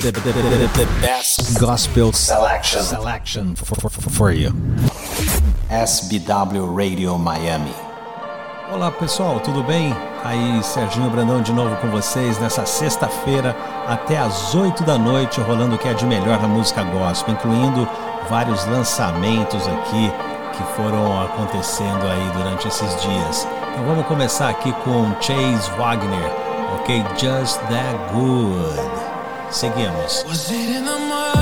the, the, the, the best gospel selection, selection for, for, for you. SBW Radio Miami. Olá pessoal, tudo bem? Aí Serginho Brandão de novo com vocês nessa sexta-feira até às 8 da noite, rolando o que é de melhor na música gospel, incluindo vários lançamentos aqui que foram acontecendo aí durante esses dias. Então vamos começar aqui com Chase Wagner, ok? Just That Good. Seguimos. Was it in the mud?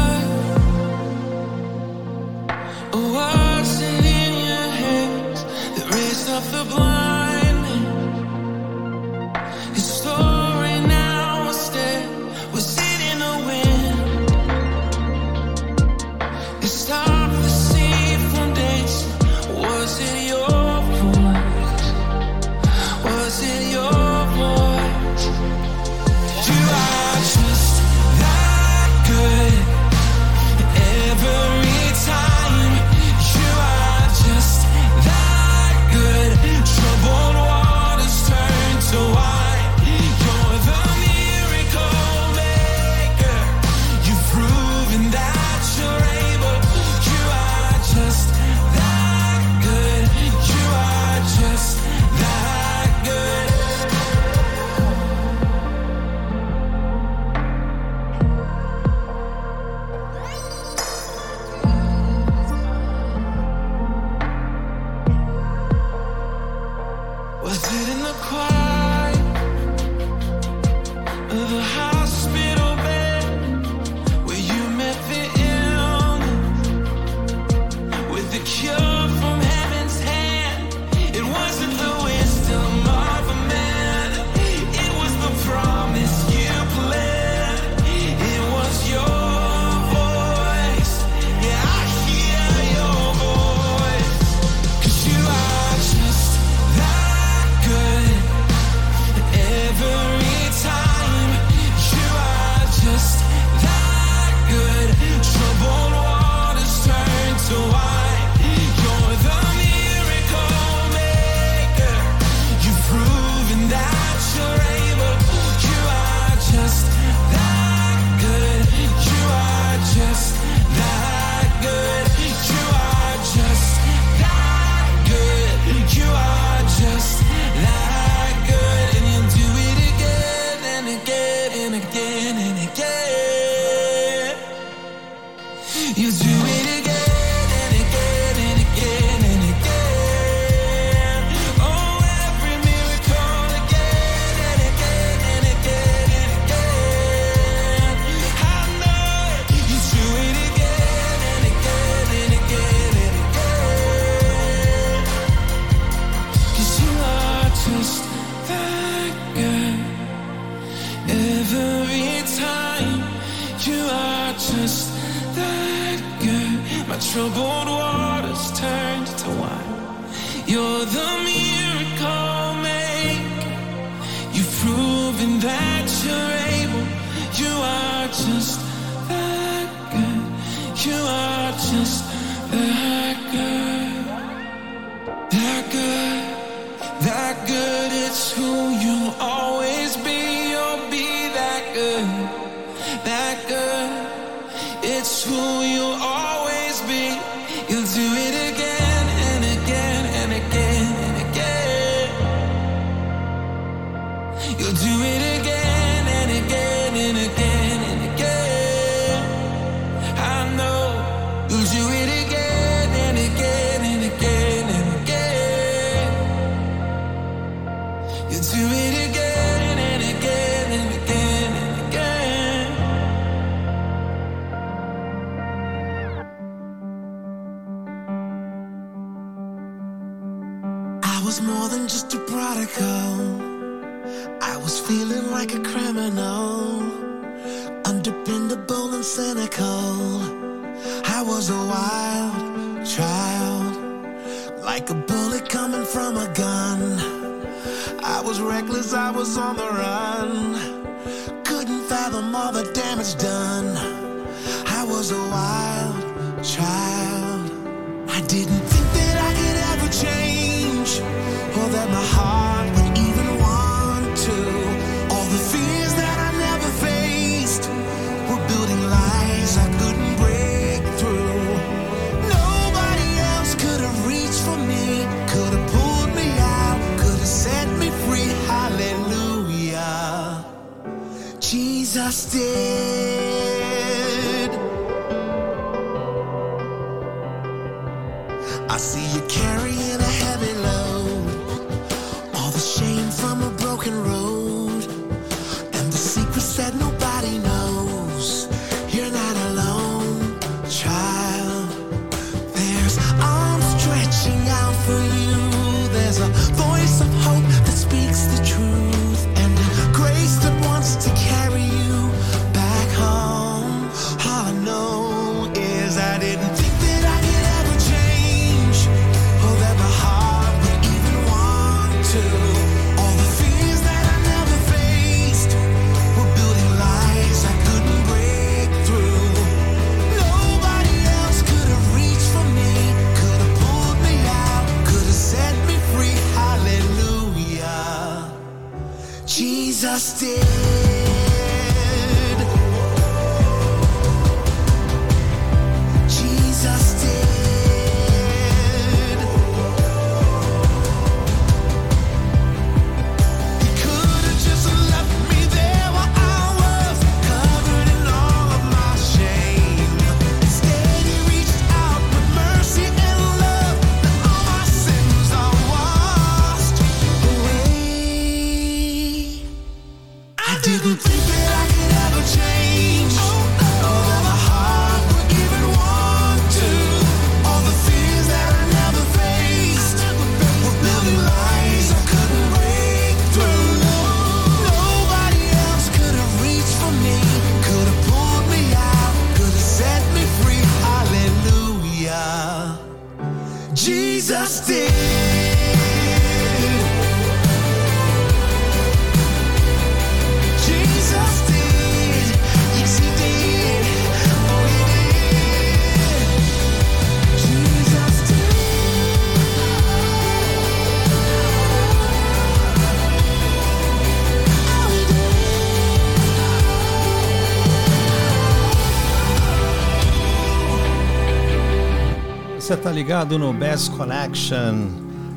Ligado no Best Connection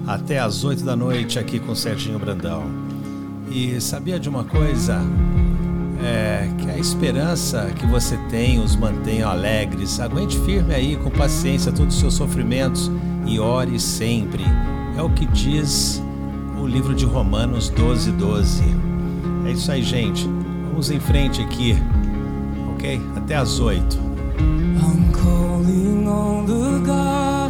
até as 8 da noite aqui com Serginho Brandão. E sabia de uma coisa? É que a esperança que você tem os mantenha alegres. Aguente firme aí, com paciência, todos os seus sofrimentos e ore sempre. É o que diz o livro de Romanos 12, 12. É isso aí, gente. Vamos em frente aqui, ok? Até as 8. I'm calling on the God.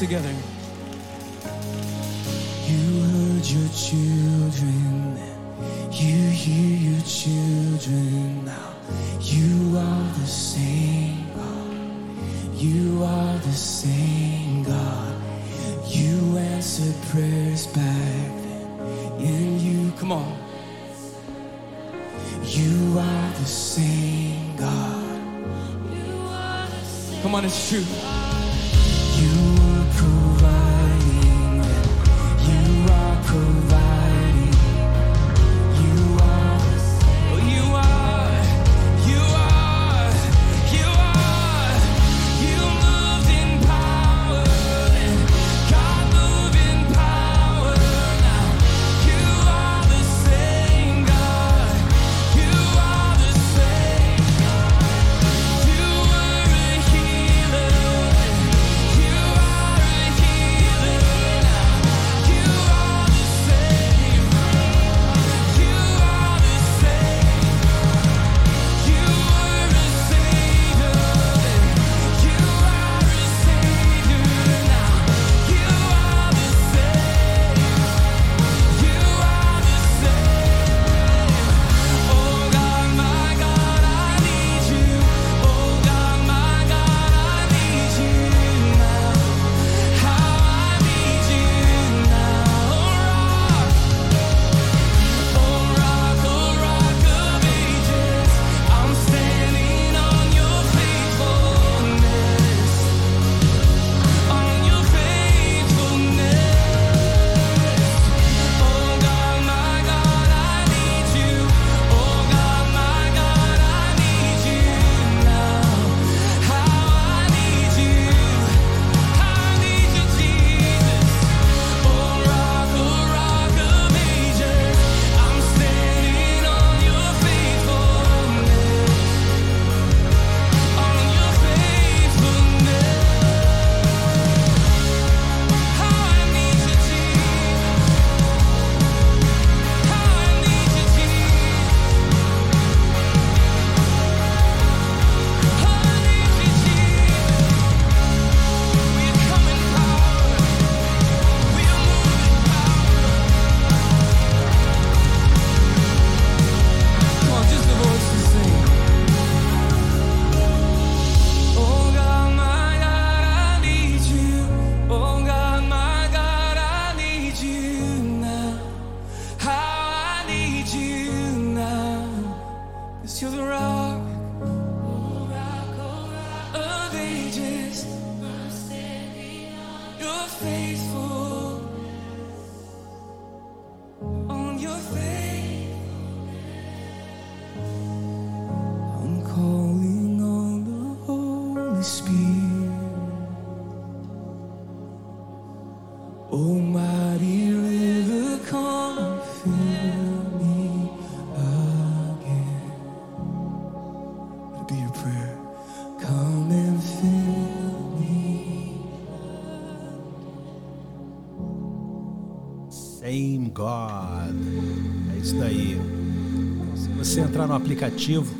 together. You heard your children, you hear your children now. You are the same God. You are the same God. You answered prayers back then. In you, come on. You are the same God. Come on, it's true. No aplicativo,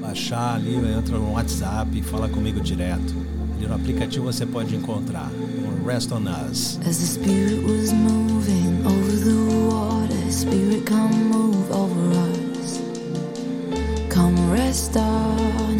baixar ali, entra no WhatsApp e fala comigo direto. Ali no aplicativo você pode encontrar o Rest on Us. As the spirit was moving over the water, spirit come move over us. Come rest on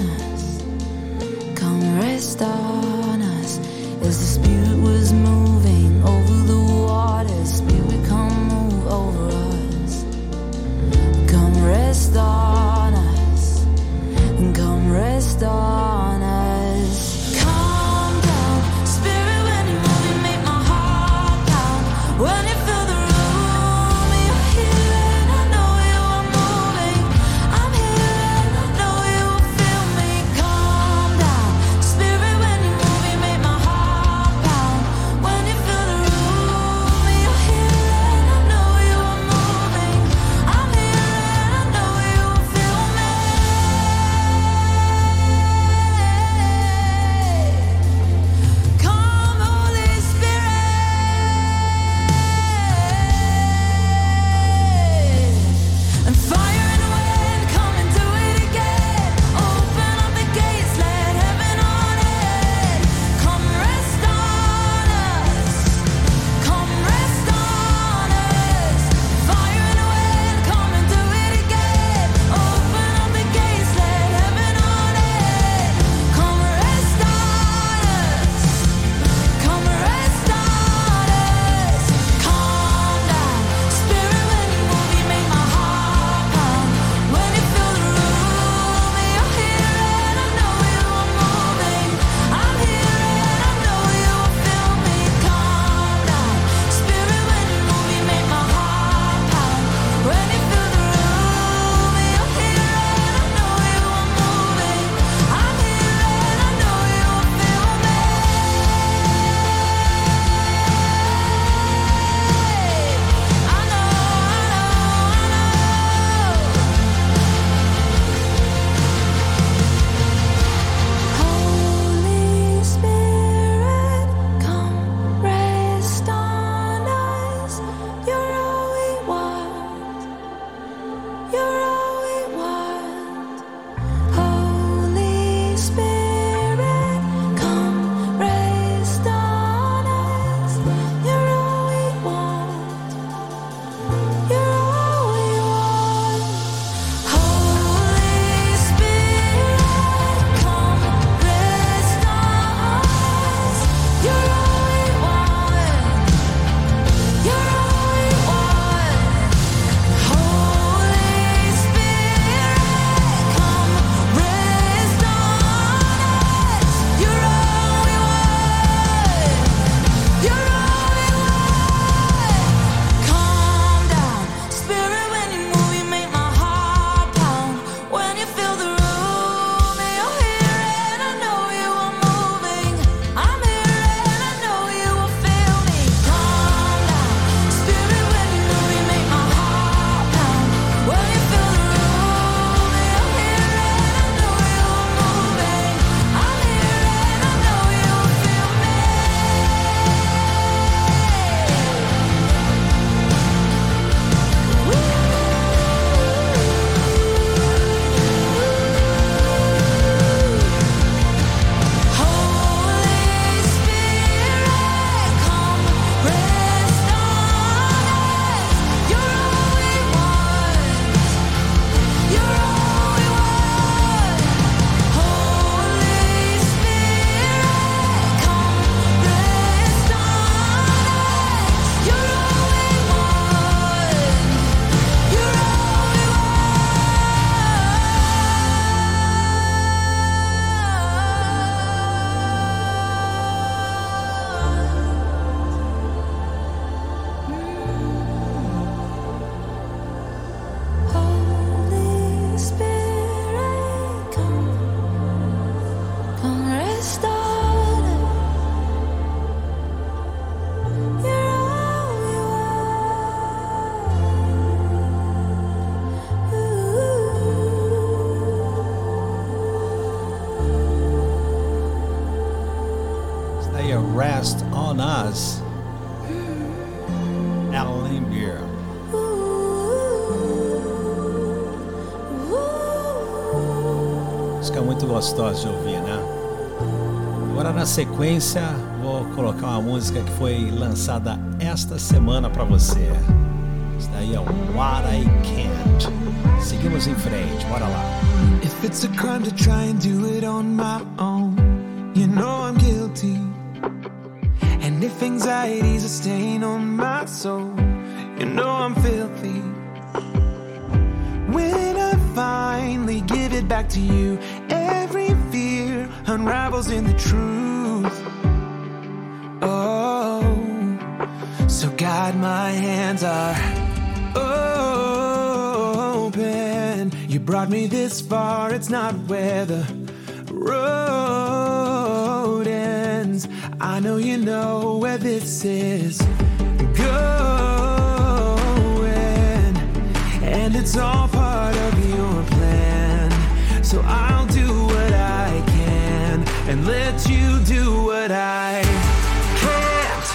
gostosa de ouvir, né? Agora na sequência vou colocar uma música que foi lançada esta semana para você. Isso daí é What I Can't. Seguimos em frente, bora lá. If it's a crime to try and do it on my own, you know I'm guilty. And if anxiety's a stain on my soul, you know I'm filthy. When I finally give it back to you, unravels in the truth. Oh, so God, my hands are open. You brought me this far, it's not where the road ends. I know you know where this is going, and it's all part of your plan. So I'll let you do what I can't.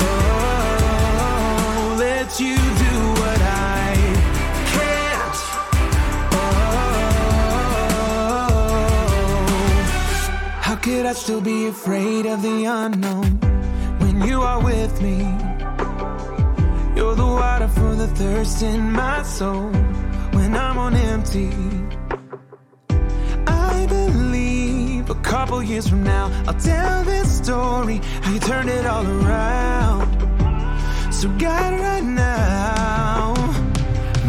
Oh, let you do what I can't. Oh, how could I still be afraid of the unknown when you are with me? You're the water for the thirst in my soul when I'm on empty. Couple years from now I'll tell this story how you turned it all around. So God, right now,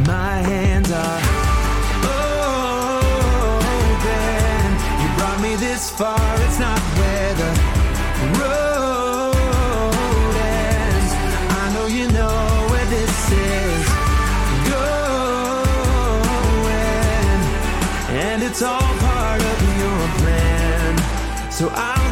my hands are open. You brought me this far, it's not where the road ends. I know you know where this is going, and it's all So I'll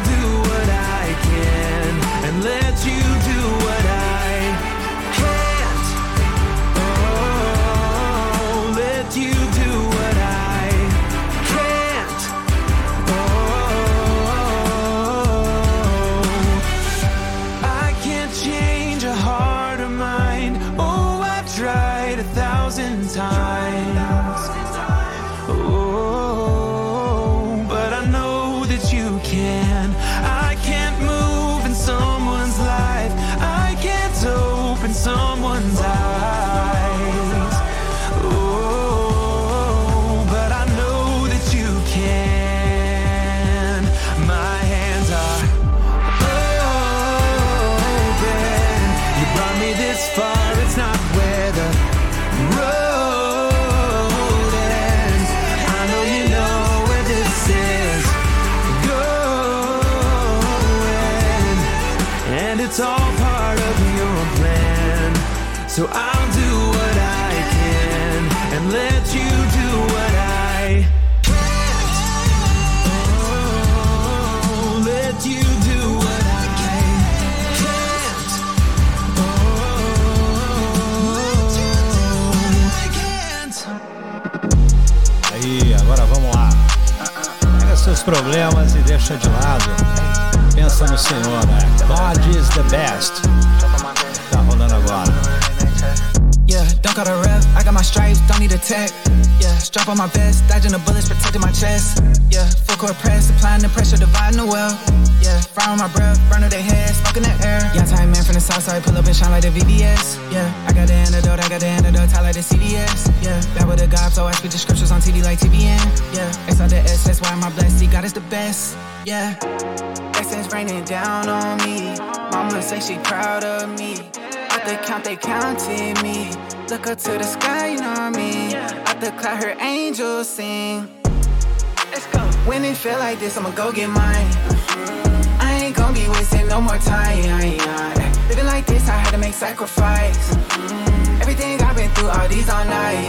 seus problemas e deixa de lado. Pensa no Senhor, né? God is the best. Don't got a rep. I got my stripes, don't need a tech. Yeah, strap on my vest, dodging the bullets, protecting my chest. Yeah, full court press, applying the pressure, dividing the well. Yeah, fire on my breath, burn their head, smoking the air. Young time man from the south side, pull up and shine like the VVS. Yeah, I got the antidote, I got the antidote, tie like the CDS. Yeah, back with the God, so I speak the scriptures on TV like TBN. Yeah, X out the S, that's why my blessed, God is the best. Yeah, Essence raining down on me. Mama say she proud of me. At the count, they counted me. Look up to the sky, you know what I mean? At the cloud, her angels sing. Let's go. When it feel like this, I'ma go get mine. I ain't gonna be wasting no more time. Living like this, I had to make sacrifice. Everything I've been through, all these all night.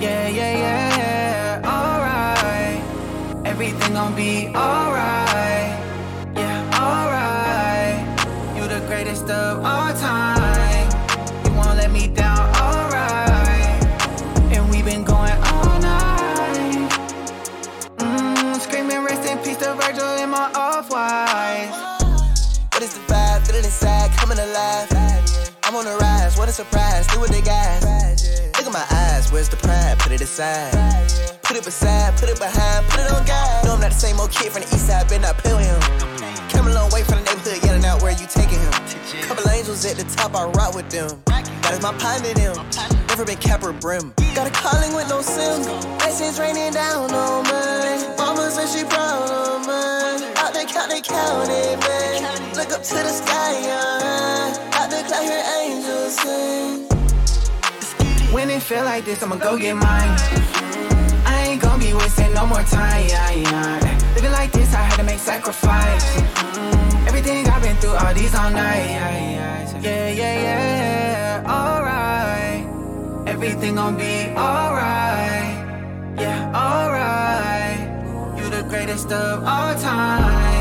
Yeah, yeah, yeah. Alright. Everything gon' be alright. Yeah, alright. You the greatest of all time. Surprise, do what they got. Look at my eyes, where's the pride? Put it aside. Put it beside, put it behind, put it on God. No, I'm not the same old kid from the east side, been not pill him. Came a long way from the neighborhood, yelling out where you taking him. Couple angels at the top, I rock with them. That is my partner, them. Never been cap or brim. Got a calling with no sim. Ice raining down on me. Mama said she proud of me. Out they count, they count it, man. Look up to the sky, yeah. Out the cloud, sing. When it feel like this, I'ma go get mine. I ain't gonna be wasting no more time. Living like this, I had to make sacrifice. Everything I've been through, all these all night. Yeah, yeah, yeah. yeah. Alright. Everything gon' be alright. Yeah, alright. You the greatest of all time.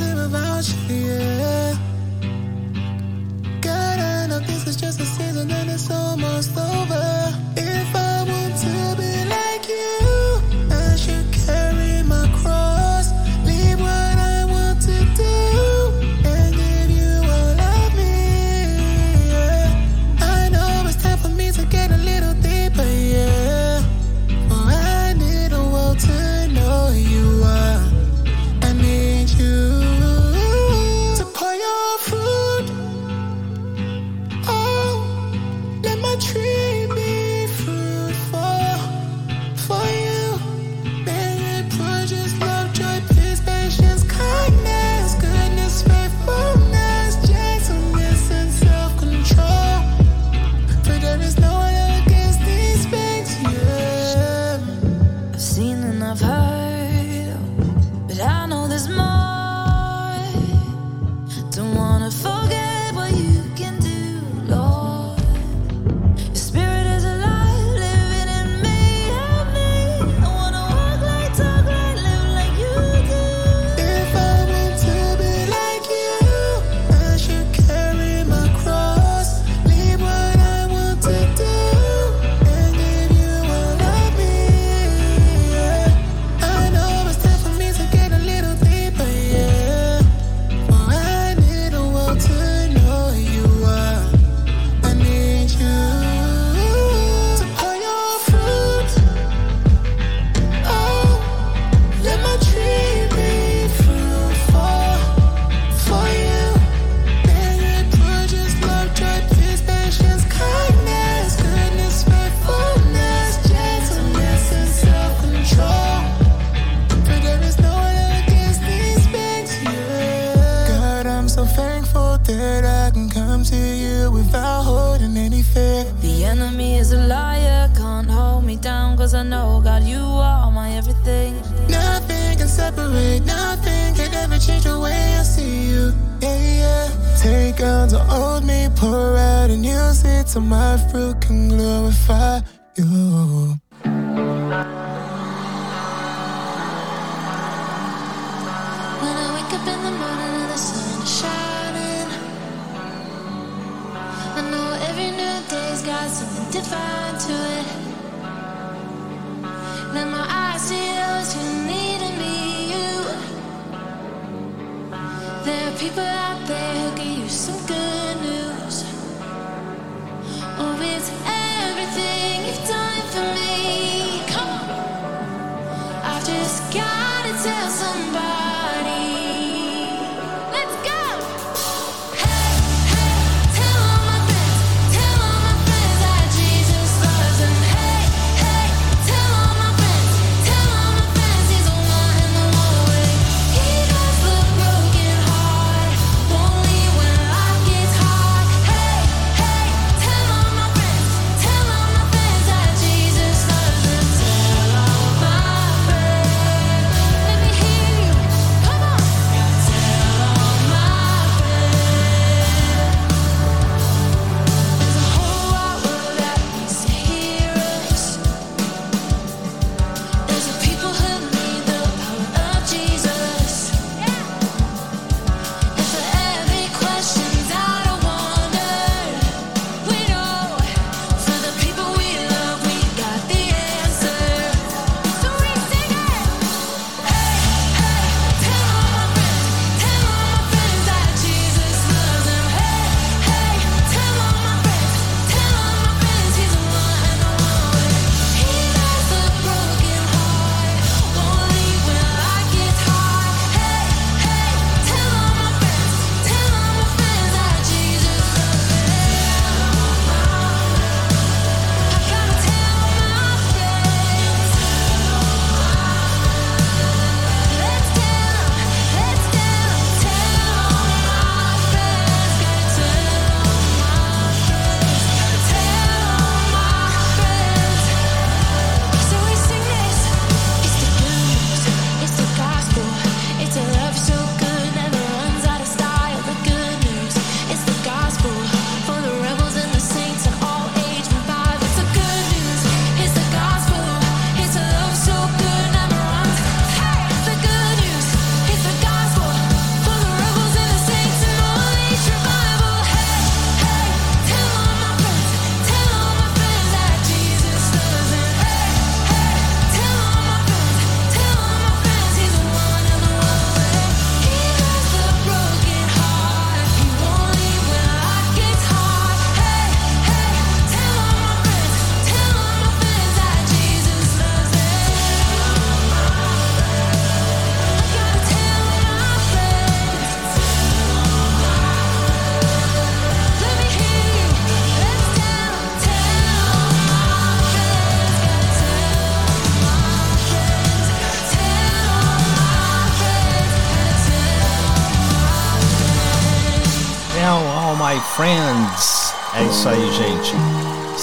Here without you. Yeah. God, I know this is just a season and it's almost over. Thankful that I can come to you without holding any fear. The enemy is a liar, can't hold me down, cause I know, God, you are my everything. Nothing can separate, nothing can ever change the way I see you. Yeah, yeah. Take out the old me, pour out and use it so my fruit can glorify you. To it. My eyes need me, you. There are people out there who can use some good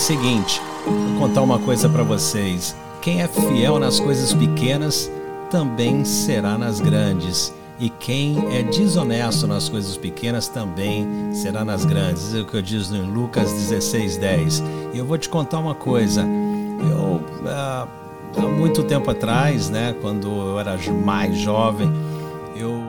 Seguinte, vou contar uma coisa para vocês. Quem é fiel nas coisas pequenas também será nas grandes. E quem é desonesto nas coisas pequenas também será nas grandes. É o que eu diz em Lucas 16, 10. E eu vou te contar uma coisa. Eu, ah, há muito tempo atrás, né, quando eu era mais jovem, eu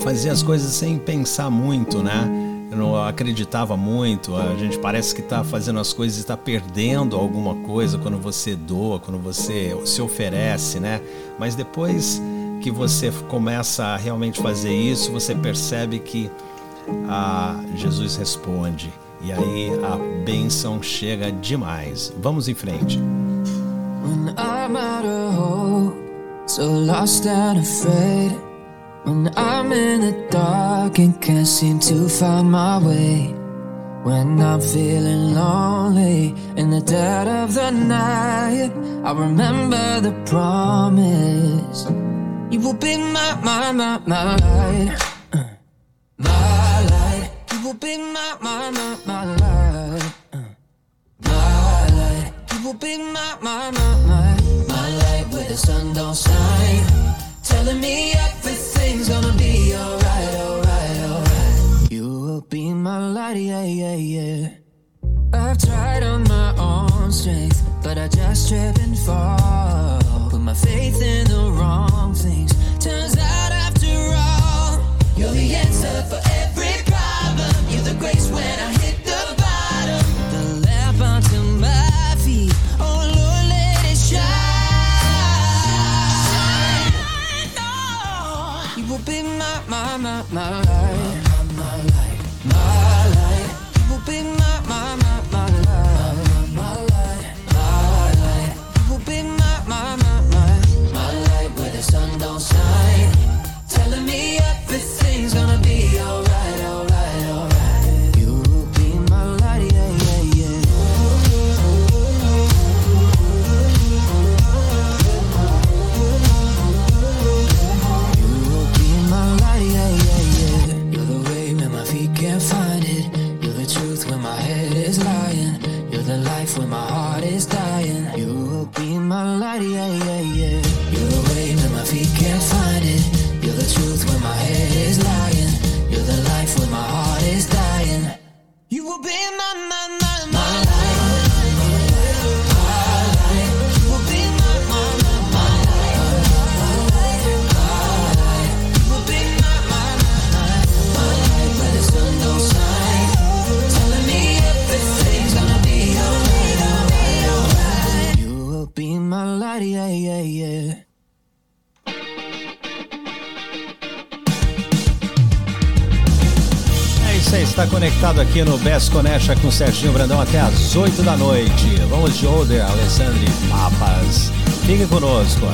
fazia as coisas sem pensar muito, né? Não acreditava muito. A gente parece que está fazendo as coisas e está perdendo alguma coisa quando você doa, quando você se oferece, né? Mas depois que você começa a realmente fazer isso, você percebe que ah, Jesus responde. E aí a bênção chega demais. Vamos em frente. When I'm out of hope, so lost and afraid. When I'm in the dark and can't seem to find my way. When I'm feeling lonely in the dead of the night, I remember the promise. You will be my, my, my, my light. Uh, my light. You will be my, my, my, my light. Uh, my light. You will be my, my, my, my, my light where the sun don't shine. Telling me everything's gonna be alright, alright, alright. You will be my light, yeah, yeah, yeah. I've tried on my own strength, but I just trip and fall. Put my faith in the wrong things. Turns out after all, you're the answer for my, my, aqui no Best Connection com Serginho Brandão até às 8 da noite. Vamos de Older, Alessandro Papas. Fique conosco.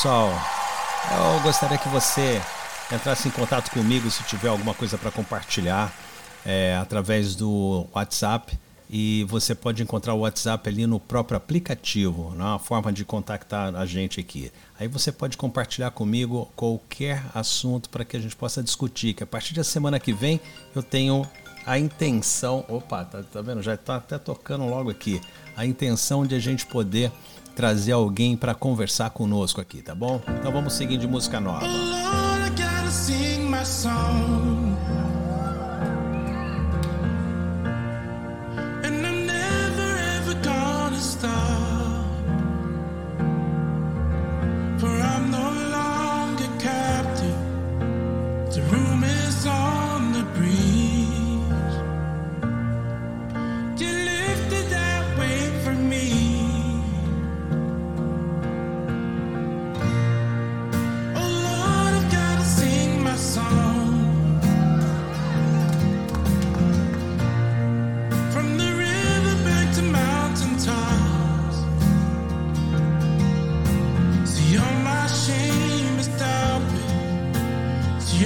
pessoal. Eu gostaria que você entrasse em contato comigo se tiver alguma coisa para compartilhar é, através do WhatsApp. E você pode encontrar o WhatsApp ali no próprio aplicativo, na né? forma de contactar a gente aqui. Aí você pode compartilhar comigo qualquer assunto para que a gente possa discutir. Que a partir da semana que vem eu tenho a intenção. Opa, tá, tá vendo? Já está até tocando logo aqui. A intenção de a gente poder trazer alguém para conversar conosco aqui, tá bom? Então vamos seguindo de música nova. Lord,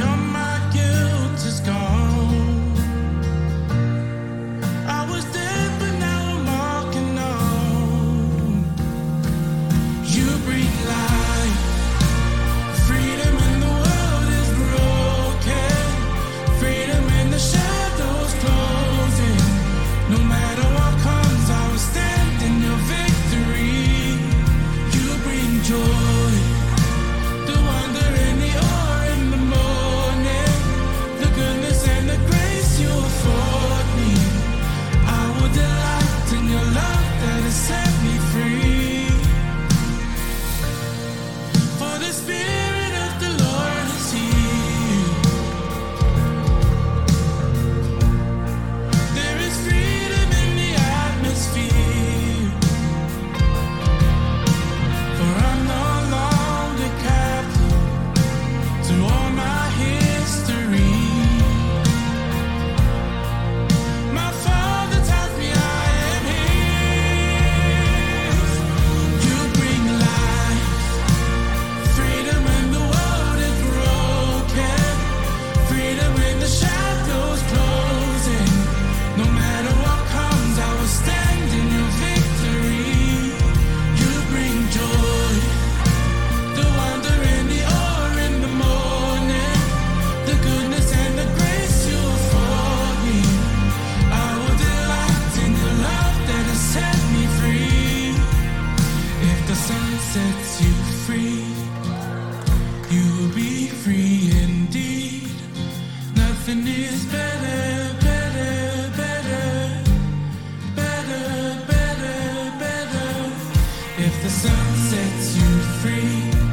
You're my sets you free.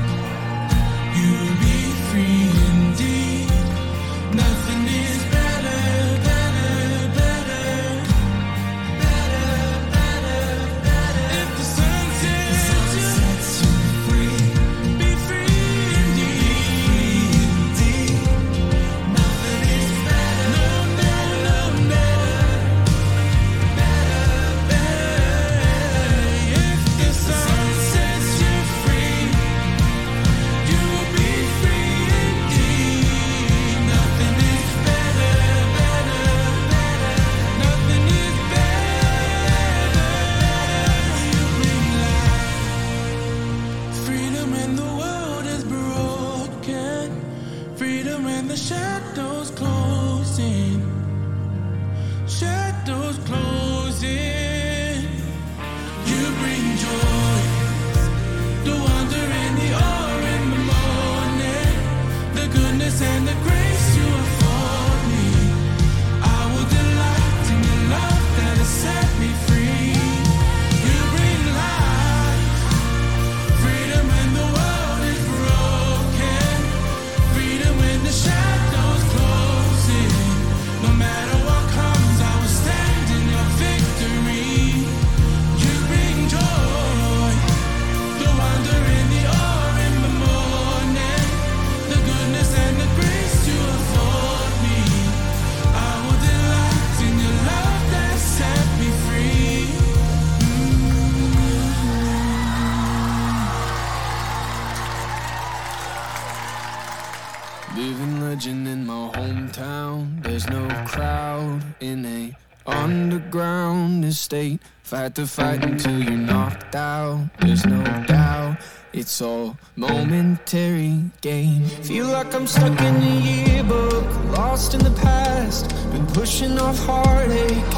Underground estate, fight to fight until you're knocked out. There's no doubt, it's all momentary game. Feel like I'm stuck in a yearbook, lost in the past. Been pushing off heartache,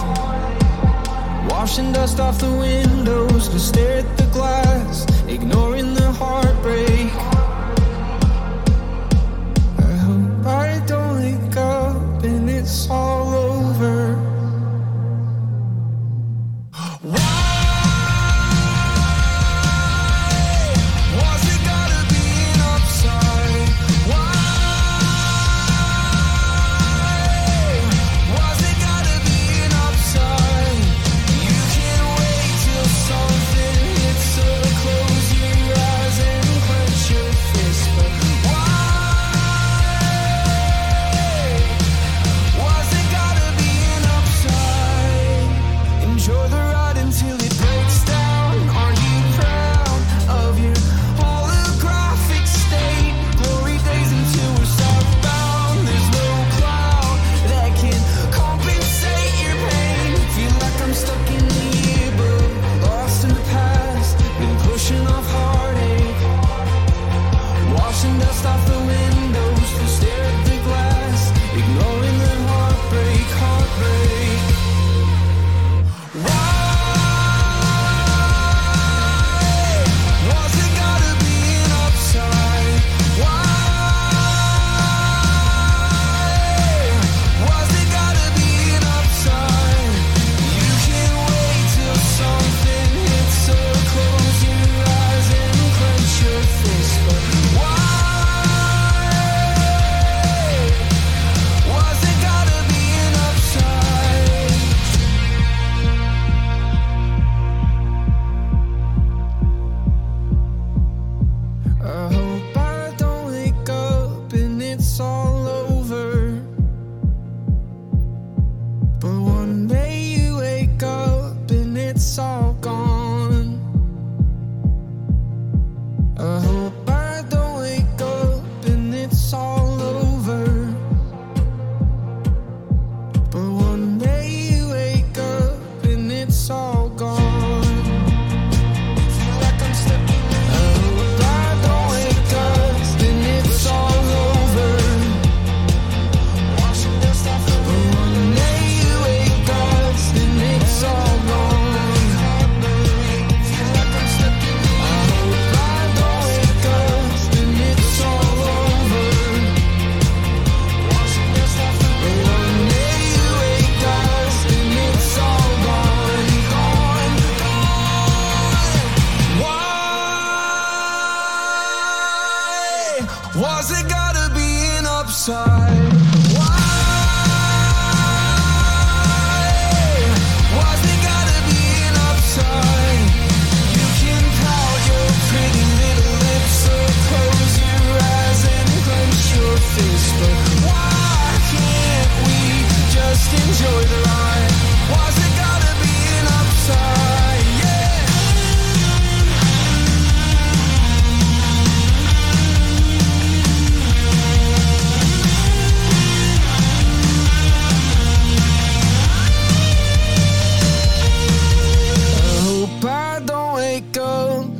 washing dust off the windows to stare at the glass, ignoring the heartbreak.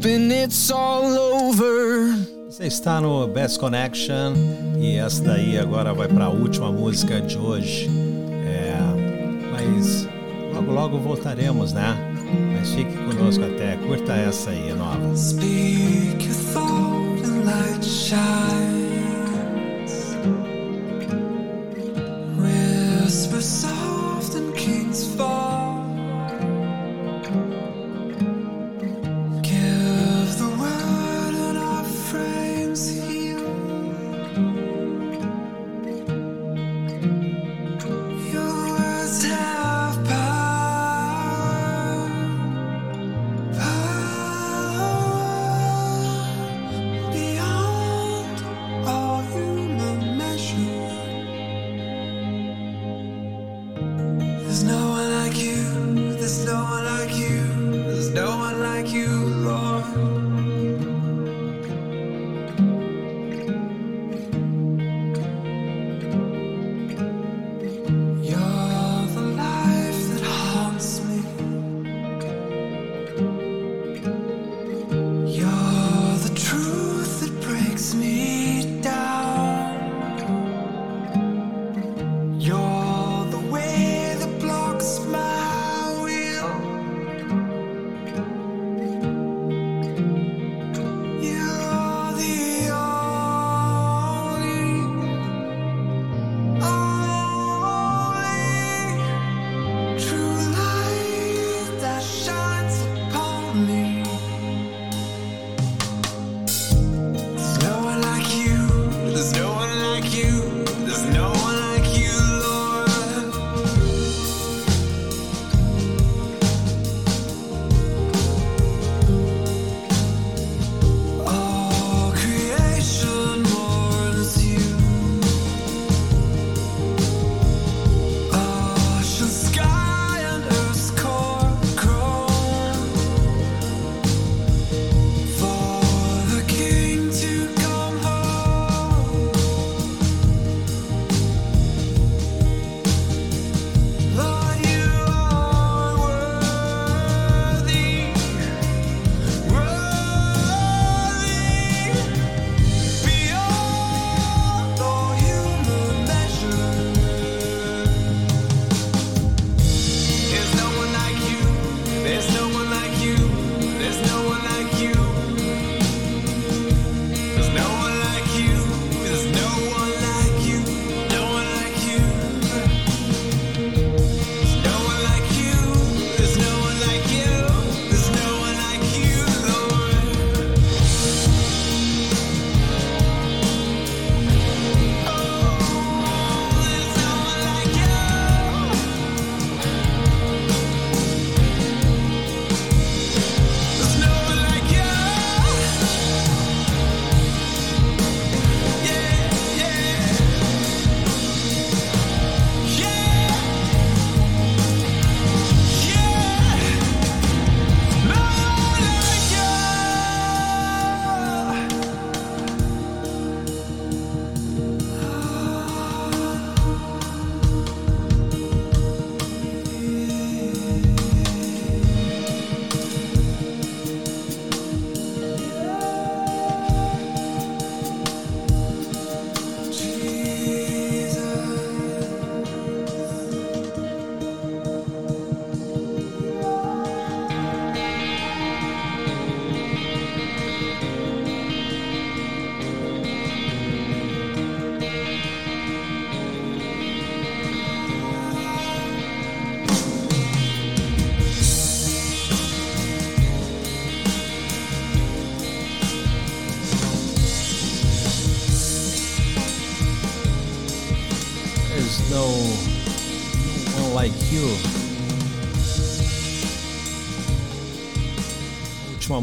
hoping it's all over. Você está no Best Connection e essa daí agora vai para a última música de hoje. É, mas logo logo voltaremos, né? Mas fique conosco até, curta essa aí, nova. Speak your thought and light shine.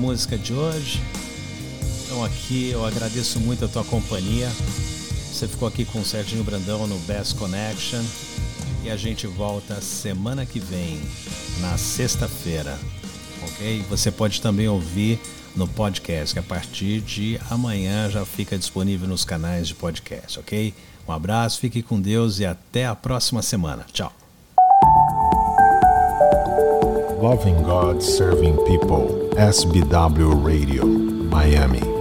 Música de hoje. Então aqui eu agradeço muito a tua companhia. Você ficou aqui com o Serginho Brandão no Best Connection. E a gente volta semana que vem, na sexta-feira. Ok? Você pode também ouvir no podcast, que a partir de amanhã já fica disponível nos canais de podcast, ok? Um abraço, fique com Deus e até a próxima semana. Tchau. Loving God, Serving People, SBW Radio, Miami.